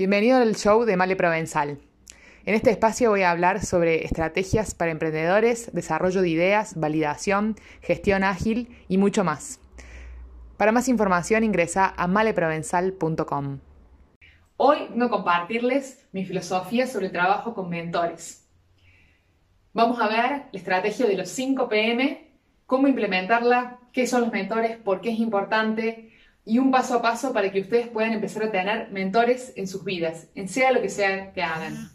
Bienvenido al show de Male Provenzal. En este espacio voy a hablar sobre estrategias para emprendedores, desarrollo de ideas, validación, gestión ágil y mucho más. Para más información ingresa a maleprovenzal.com. Hoy a compartirles mi filosofía sobre el trabajo con mentores. Vamos a ver la estrategia de los 5 PM, cómo implementarla, qué son los mentores, por qué es importante, y un paso a paso para que ustedes puedan empezar a tener mentores en sus vidas, en sea lo que sea que hagan.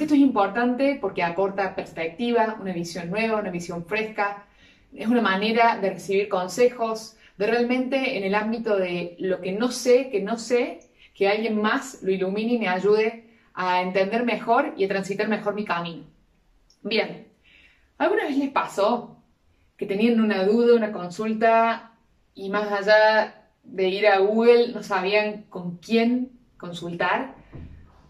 Esto es importante porque aporta perspectiva, una visión nueva, una visión fresca, es una manera de recibir consejos, de realmente en el ámbito de lo que no sé, que no sé, que alguien más lo ilumine y me ayude a entender mejor y a transitar mejor mi camino. Bien, ¿alguna vez les pasó que tenían una duda, una consulta y más allá de ir a Google no sabían con quién consultar.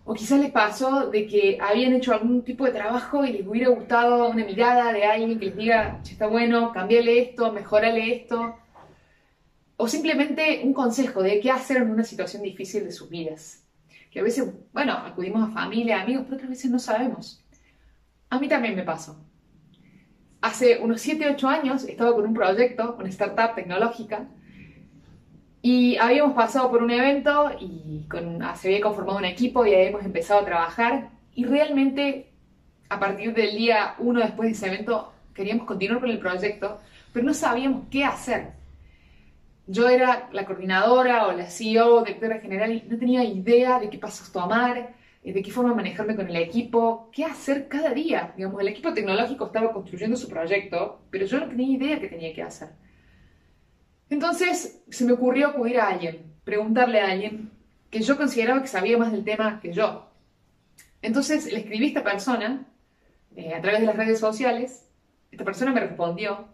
O quizás les pasó de que habían hecho algún tipo de trabajo y les hubiera gustado una mirada de alguien que les diga, está bueno, cambiale esto, mejorale esto. O simplemente un consejo de qué hacer en una situación difícil de sus vidas. Que a veces, bueno, acudimos a familia, amigos, pero otras veces no sabemos. A mí también me pasó. Hace unos 7, 8 años estaba con un proyecto, una startup tecnológica, y habíamos pasado por un evento y se había conformado un equipo y habíamos empezado a trabajar y realmente a partir del día uno después de ese evento queríamos continuar con el proyecto, pero no sabíamos qué hacer. Yo era la coordinadora o la CEO, directora general, y no tenía idea de qué pasos tomar, eh, de qué forma manejarme con el equipo, qué hacer cada día. Digamos, el equipo tecnológico estaba construyendo su proyecto, pero yo no tenía idea qué tenía que hacer. Entonces se me ocurrió acudir a alguien, preguntarle a alguien que yo consideraba que sabía más del tema que yo. Entonces le escribí a esta persona eh, a través de las redes sociales. Esta persona me respondió.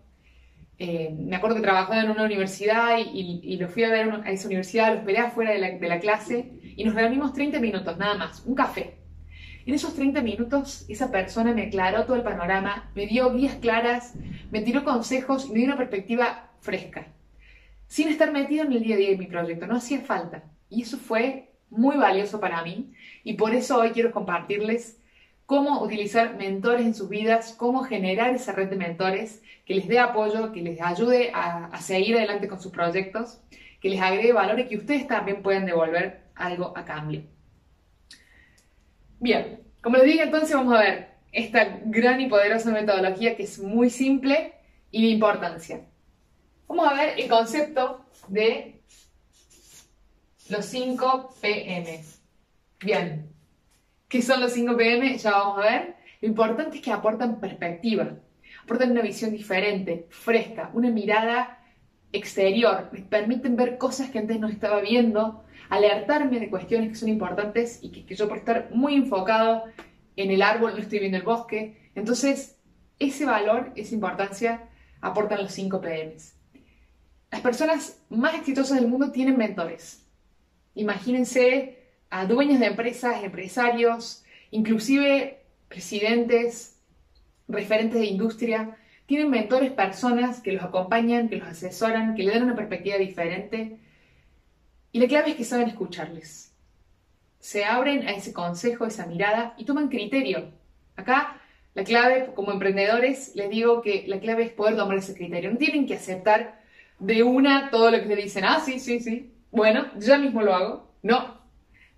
Eh, me acuerdo que trabajaba en una universidad y, lo fui a ver a esa universidad, lo esperé afuera de la, de la clase y nos reunimos 30 minutos, nada más, un café. En esos 30 minutos, esa persona me aclaró todo el panorama, me dio guías claras, me tiró consejos y me dio una perspectiva fresca sin estar metido en el día a día de mi proyecto, no hacía falta. Y eso fue muy valioso para mí y por eso hoy quiero compartirles cómo utilizar mentores en sus vidas, cómo generar esa red de mentores que les dé apoyo, que les ayude a, seguir adelante con sus proyectos, que les agregue valor y que ustedes también puedan devolver algo a cambio. Bien, como les dije entonces vamos a ver esta gran y poderosa metodología que es muy simple y de importancia. Vamos a ver el concepto de los 5 PM. Bien, ¿qué son los 5 PM? Ya vamos a ver. Lo importante es que aportan perspectiva, aportan una visión diferente, fresca, una mirada exterior, me permiten ver cosas que antes no estaba viendo, alertarme de cuestiones que son importantes y que, yo por estar muy enfocado en el árbol no estoy viendo el bosque. Entonces, ese valor, esa importancia, aportan los 5 PMs. Las personas más exitosas del mundo tienen mentores. Imagínense a dueños de empresas, empresarios, inclusive presidentes, referentes de industria. Tienen mentores, personas que los acompañan, que los asesoran, que le dan una perspectiva diferente. Y la clave es que saben escucharles. Se abren a ese consejo, esa mirada y toman criterio. Acá la clave, como emprendedores, les digo que la clave es poder tomar ese criterio. No tienen que aceptar de una todo lo que te dicen, ah, sí, sí, sí, bueno, ya mismo lo hago. No,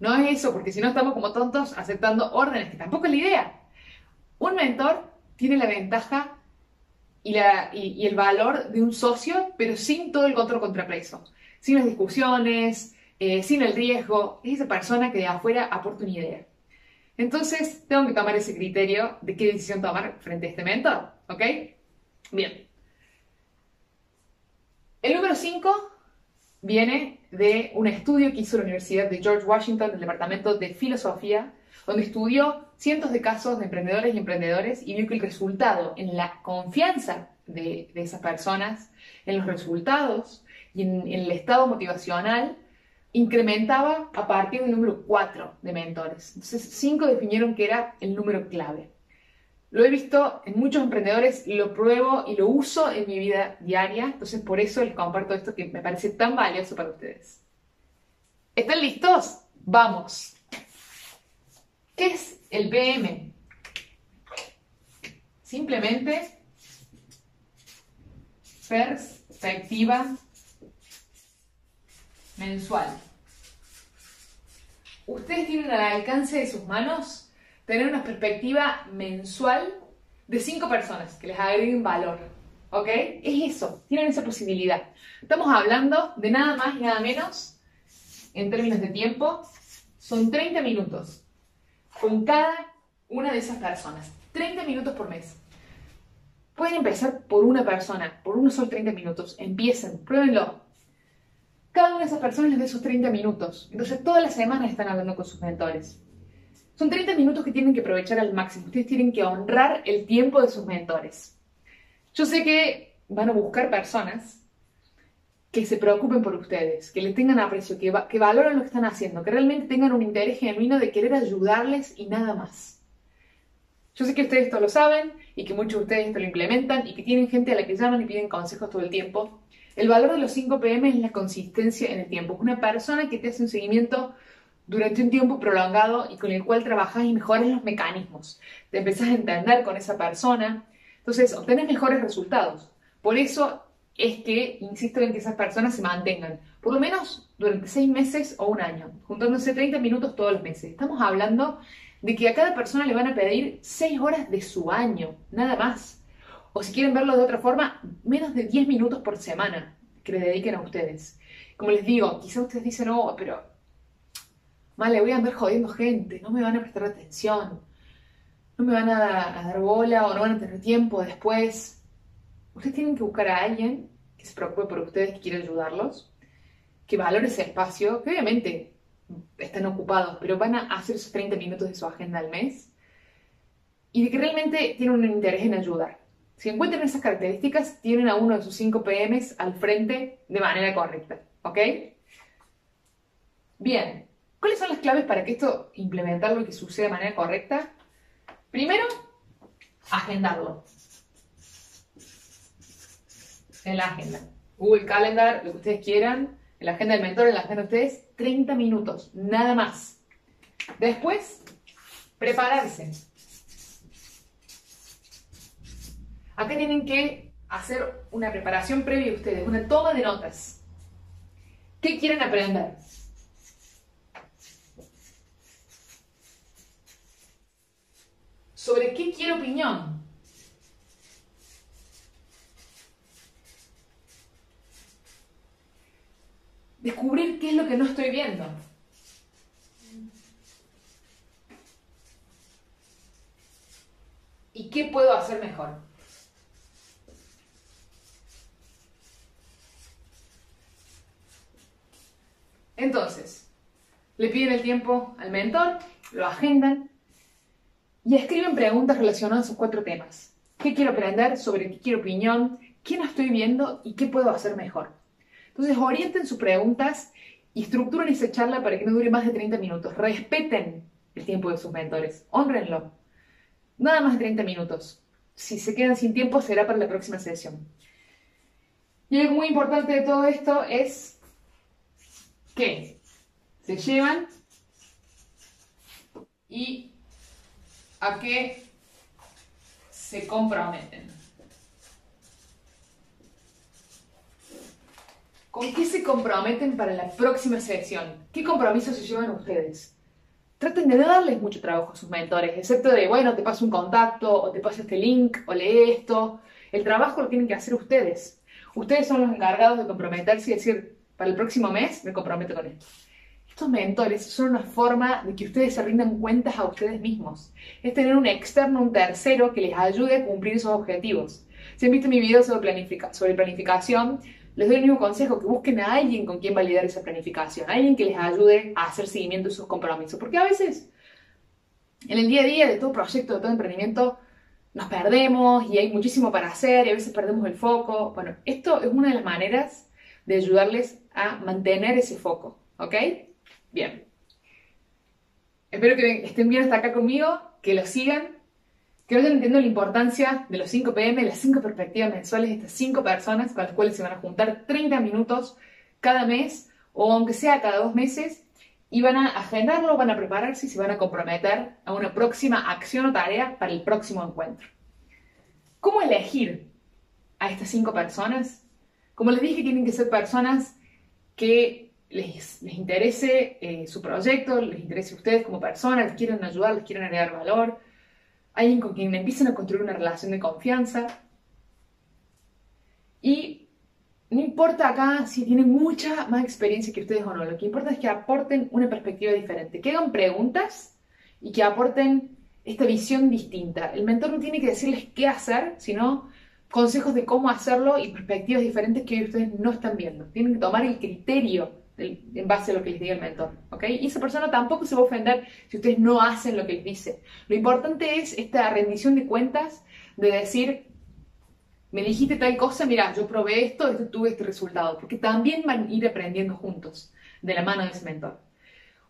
no es eso, porque si no estamos como tontos aceptando órdenes, que tampoco es la idea. Un mentor tiene la ventaja y, la, y, el valor de un socio, pero sin todo el control contrapeso, sin las discusiones, eh, sin el riesgo. Es esa persona que de afuera aporta una idea. Entonces, tengo que tomar ese criterio de qué decisión tomar frente a este mentor, ¿ok? Bien. El número 5 viene de un estudio que hizo la Universidad de George Washington del Departamento de Filosofía, donde estudió cientos de casos de emprendedores y emprendedores y vio que el resultado en la confianza de, esas personas, en los resultados y en, en el estado motivacional, incrementaba a partir del número 4 de mentores. Entonces, 5 definieron que era el número clave. Lo he visto en muchos emprendedores, lo pruebo y lo uso en mi vida diaria, entonces por eso les comparto esto que me parece tan valioso para ustedes. ¿Están listos? Vamos. ¿Qué es el PM? Simplemente perspectiva mensual. Ustedes tienen al alcance de sus manos tener una perspectiva mensual de cinco personas que les agreguen valor. ¿Ok? Es eso, tienen esa posibilidad. Estamos hablando de nada más y nada menos, en términos de tiempo, son 30 minutos con cada una de esas personas. 30 minutos por mes. Pueden empezar por una persona, por unos solo 30 minutos. Empiecen, pruébenlo. Cada una de esas personas les dé sus 30 minutos. Entonces, todas las semanas están hablando con sus mentores. Son 30 minutos que tienen que aprovechar al máximo. Ustedes tienen que honrar el tiempo de sus mentores. Yo sé que van a buscar personas que se preocupen por ustedes, que les tengan aprecio, que, valoren lo que están haciendo, que realmente tengan un interés genuino de querer ayudarles y nada más. Yo sé que ustedes esto lo saben y que muchos de ustedes esto lo implementan y que tienen gente a la que llaman y piden consejos todo el tiempo. El valor de los 5 PM es la consistencia en el tiempo. Una persona que te hace un seguimiento durante un tiempo prolongado y con el cual trabajas y mejoras los mecanismos. Te empezás a entender con esa persona. Entonces, obtienes mejores resultados. Por eso es que insisto en que esas personas se mantengan, por lo menos durante seis meses o un año, juntándose 30 minutos todos los meses. Estamos hablando de que a cada persona le van a pedir seis horas de su año, nada más. O si quieren verlo de otra forma, menos de 10 minutos por semana que le dediquen a ustedes. Como les digo, quizá ustedes dicen, oh, pero vale, voy a andar jodiendo gente, no me van a prestar atención, no me van a, dar bola o no van a tener tiempo después. Ustedes tienen que buscar a alguien que se preocupe por ustedes, que quiera ayudarlos, que valore ese espacio, que obviamente están ocupados, pero van a hacer esos 30 minutos de su agenda al mes y que realmente tienen un interés en ayudar. Si encuentran esas características, tienen a uno de sus 5 PMs al frente de manera correcta, ¿ok? Bien, ¿cuáles son las claves para que esto implementarlo y que suceda de manera correcta? Primero, agendarlo en la agenda. Google Calendar, lo que ustedes quieran, en la agenda del mentor, en la agenda de ustedes, 30 minutos, nada más. Después, prepararse. Acá tienen que hacer una preparación previa ustedes, una toma de notas. ¿Qué quieren aprender? ¿Sobre qué quiero opinión? descubrir qué es lo que no estoy viendo. ¿Y qué puedo hacer mejor? Entonces, le piden el tiempo al mentor, lo agendan y escriben preguntas relacionadas a esos cuatro temas. ¿Qué quiero aprender? ¿Sobre qué quiero opinión? ¿Qué no estoy viendo? ¿Y qué puedo hacer mejor? Entonces, orienten sus preguntas y estructuren esa charla para que no dure más de 30 minutos. Respeten el tiempo de sus mentores, honrenlo. Nada más de 30 minutos. Si se quedan sin tiempo, será para la próxima sesión. Y algo muy importante de todo esto es que se llevan y a qué se comprometen. ¿Con qué se comprometen para la próxima sesión? ¿Qué compromisos se llevan ustedes? Traten de darles mucho trabajo a sus mentores, excepto de, bueno, te paso un contacto, o te paso este link, o lee esto. El trabajo lo tienen que hacer ustedes. Ustedes son los encargados de comprometerse y decir, para el próximo mes me comprometo con esto. Estos mentores son una forma de que ustedes se rindan cuentas a ustedes mismos. Es tener un externo, un tercero que les ayude a cumplir esos objetivos. Si han visto mi video sobre, sobre planificación, les doy el mismo consejo, que busquen a alguien con quien validar esa planificación, alguien que les ayude a hacer seguimiento de sus compromisos, porque a veces en el día a día de todo proyecto, de todo emprendimiento, nos perdemos y hay muchísimo para hacer y a veces perdemos el foco. Bueno, esto es una de las maneras de ayudarles a mantener ese foco, ¿ok? Bien. Espero que estén bien hasta acá conmigo, que lo sigan que vayan entendiendo la importancia de los 5 PM, las 5 perspectivas mensuales de estas 5 personas con las cuales se van a juntar 30 minutos cada mes o aunque sea cada dos meses y van a agendarlo, van a prepararse y se van a comprometer a una próxima acción o tarea para el próximo encuentro. ¿Cómo elegir a estas cinco personas? Como les dije, tienen que ser personas que les, interese eh, su proyecto, les interese a ustedes como personas, les quieren ayudar, les quieren agregar valor, alguien con quien empiecen a construir una relación de confianza. Y no importa acá si tienen mucha más experiencia que ustedes o no, lo que importa es que aporten una perspectiva diferente, que hagan preguntas y que aporten esta visión distinta. El mentor no tiene que decirles qué hacer, sino consejos de cómo hacerlo y perspectivas diferentes que ustedes no están viendo. Tienen que tomar el criterio en base a lo que les diga el mentor, ¿ok? Y esa persona tampoco se va a ofender si ustedes no hacen lo que les dice. Lo importante es esta rendición de cuentas de decir, me dijiste tal cosa, mira, yo probé esto, esto tuve este resultado, porque también van a ir aprendiendo juntos de la mano de ese mentor.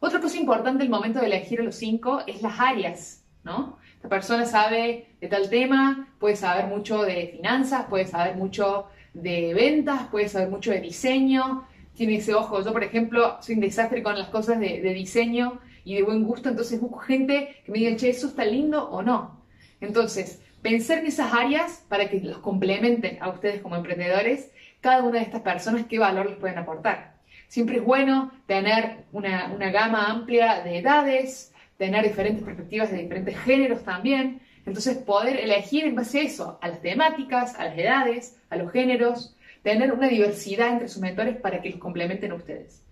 Otra cosa importante el momento de elegir a los cinco es las áreas, ¿no? Esta persona sabe de tal tema, puede saber mucho de finanzas, puede saber mucho de ventas, puede saber mucho de diseño, tiene ese ojo. Yo, por ejemplo, soy un desastre con las cosas de, diseño y de buen gusto, entonces busco gente que me diga, che, ¿eso está lindo o no? Entonces, pensar en esas áreas para que los complementen a ustedes como emprendedores, cada una de estas personas, qué valor les pueden aportar. Siempre es bueno tener una, gama amplia de edades, tener diferentes perspectivas de diferentes géneros también. Entonces, poder elegir en base a eso, a las temáticas, a las edades, a los géneros, tener una diversidad entre sus mentores para que los complementen a ustedes.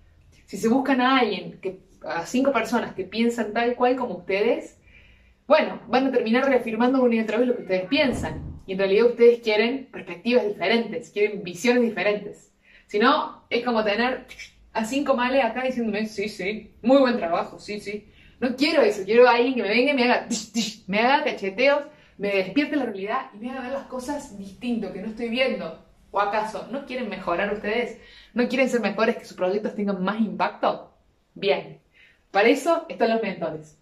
Si se buscan a alguien, que, a cinco personas que piensan tal cual como ustedes, bueno, van a terminar reafirmando una y otra vez lo que ustedes piensan. Y en realidad ustedes quieren perspectivas diferentes, quieren visiones diferentes. Si no, es como tener a cinco males acá diciéndome, sí, sí, muy buen trabajo, sí, sí. No quiero eso, quiero a alguien que me venga y me haga, me haga cacheteos, me despierte la realidad y me haga ver las cosas distinto, que no estoy viendo. ¿O acaso no quieren mejorar ustedes? ¿No quieren ser mejores, que sus proyectos tengan más impacto? Bien, para eso están los mentores.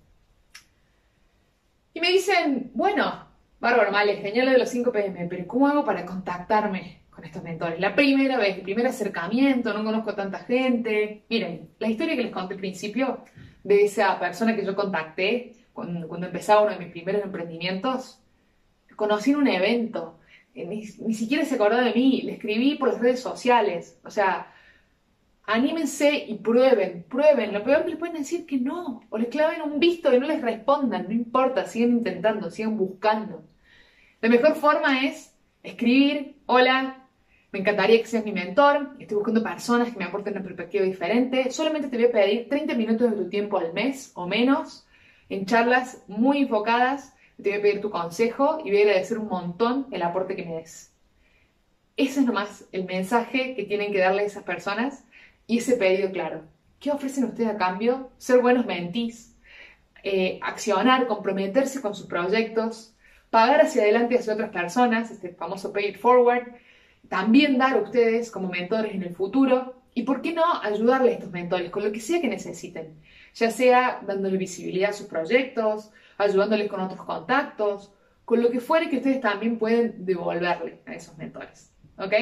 Y me dicen, bueno, bárbaro, vale, genial lo de los 5 PM, pero ¿cómo hago para contactarme con estos mentores? La primera vez, el primer acercamiento, no conozco tanta gente. Miren, la historia que les conté al principio de esa persona que yo contacté cuando, cuando empezaba uno de mis primeros emprendimientos, conocí en un evento, ni, ni siquiera se acordó de mí, le escribí por las redes sociales, o sea, anímense y prueben, prueben. Lo peor que les pueden decir que no, o les claven un visto y no les respondan, no importa, sigan intentando, sigan buscando. La mejor forma es escribir, hola, me encantaría que seas mi mentor, estoy buscando personas que me aporten una perspectiva diferente, solamente te voy a pedir 30 minutos de tu tiempo al mes o menos en charlas muy enfocadas, te voy a pedir tu consejo y voy a agradecer un montón el aporte que me des. Ese es nomás el mensaje que tienen que darle a esas personas y ese pedido claro. ¿Qué ofrecen ustedes a cambio? Ser buenos mentís, eh, accionar, comprometerse con sus proyectos, pagar hacia adelante hacia otras personas, este famoso pay it forward, también dar a ustedes como mentores en el futuro y, ¿por qué no, ayudarle a estos mentores con lo que sea que necesiten? Ya sea dándole visibilidad a sus proyectos, ayudándoles con otros contactos, con lo que fuere que ustedes también pueden devolverle a esos mentores. ¿Ok?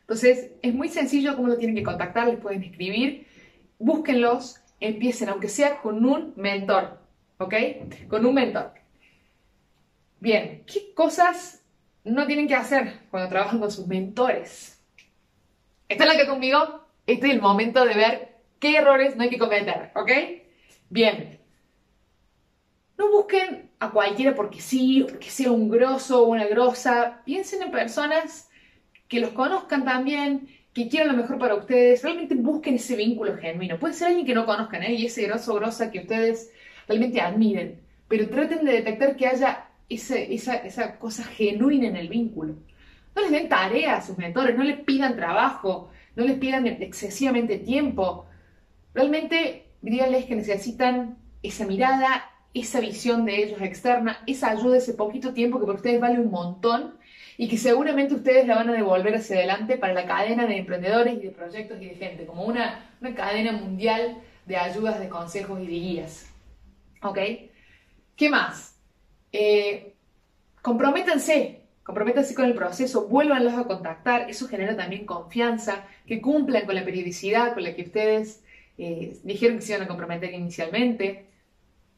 Entonces, es muy sencillo cómo lo tienen que contactar, les pueden escribir, búsquenlos, empiecen, aunque sea con un mentor, ¿ok? Con un mentor. Bien, ¿qué cosas no tienen que hacer cuando trabajan con sus mentores? ¿Están acá conmigo? Este es el momento de ver qué errores no hay que cometer, ¿ok? Bien. No busquen a cualquiera porque sí, porque sea un grosso o una grosa. Piensen en personas que los conozcan también, que quieran lo mejor para ustedes, realmente busquen ese vínculo genuino. Puede ser alguien que no conozcan ¿eh? y ese grosso o grosa que ustedes realmente admiren, pero traten de detectar que haya ese, esa, esa cosa genuina en el vínculo. No les den tareas a sus mentores, no les pidan trabajo, no les pidan excesivamente tiempo. Realmente díganles que necesitan esa mirada, esa visión de ellos externa, esa ayuda, ese poquito tiempo que para ustedes vale un montón y que seguramente ustedes la van a devolver hacia adelante para la cadena de emprendedores y de proyectos y de gente, como una, cadena mundial de ayudas, de consejos y de guías. ¿Ok? ¿Qué más? Eh, comprométanse, comprométanse con el proceso, vuélvanlos a contactar, eso genera también confianza, que cumplan con la periodicidad con la que ustedes eh, dijeron que se iban a comprometer inicialmente.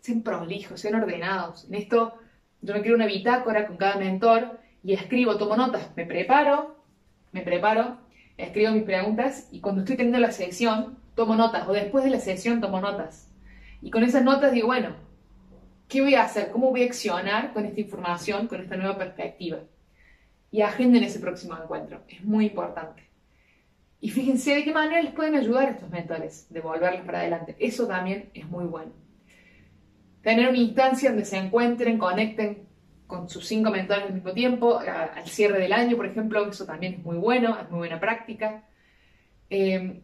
Sean prolijos, sean ordenados. En esto yo me creo una bitácora con cada mentor y escribo, tomo notas, me preparo, me preparo, escribo mis preguntas y cuando estoy teniendo la sesión tomo notas o después de la sesión tomo notas. Y con esas notas digo, bueno, ¿qué voy a hacer? ¿Cómo voy a accionar con esta información, con esta nueva perspectiva? Y agenden ese próximo encuentro. Es muy importante. Y fíjense de qué manera les pueden ayudar estos mentores, devolverlos para adelante. Eso también es muy bueno. Tener una instancia donde se encuentren, conecten con sus cinco mentores al mismo tiempo, al cierre del año, por ejemplo, eso también es muy bueno, es muy buena práctica. Eh,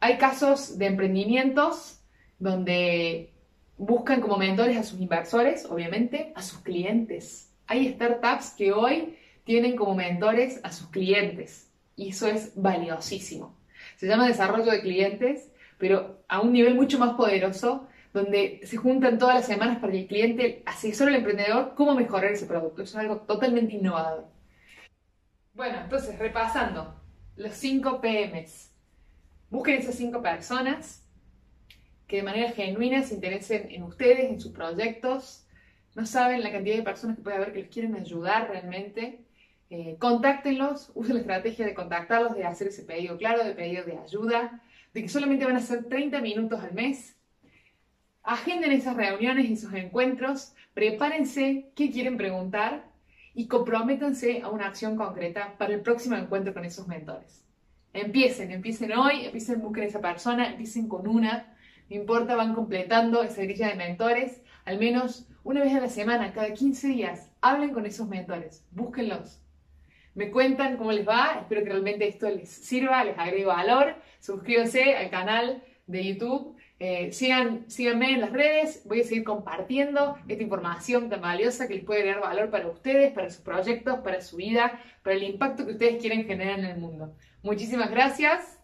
hay casos de emprendimientos donde buscan como mentores a sus inversores, obviamente, a sus clientes. Hay startups que hoy tienen como mentores a sus clientes y eso es valiosísimo. Se llama desarrollo de clientes, pero a un nivel mucho más poderoso, donde se juntan todas las semanas para que el cliente asesore al emprendedor cómo mejorar ese producto. Eso es algo totalmente innovador. Bueno, entonces, repasando, los 5 PMs. Busquen esas 5 personas que de manera genuina se interesen en ustedes, en sus proyectos. No saben la cantidad de personas que puede haber que les quieren ayudar realmente eh, contáctenlos, usen la estrategia de contactarlos, de hacer ese pedido claro, de pedido de ayuda, de que solamente van a ser 30 minutos al mes. Agenden esas reuniones y esos encuentros, prepárense qué quieren preguntar y comprométanse a una acción concreta para el próximo encuentro con esos mentores. Empiecen, empiecen hoy, empiecen, busquen a esa persona, empiecen con una, no importa, van completando esa grilla de mentores, al menos una vez a la semana, cada 15 días, hablen con esos mentores, búsquenlos. Me cuentan cómo les va, espero que realmente esto les sirva, les agregue valor, suscríbanse al canal de YouTube, eh, sigan, síganme en las redes, voy a seguir compartiendo esta información tan valiosa que les puede dar valor para ustedes, para sus proyectos, para su vida, para el impacto que ustedes quieren generar en el mundo. Muchísimas gracias.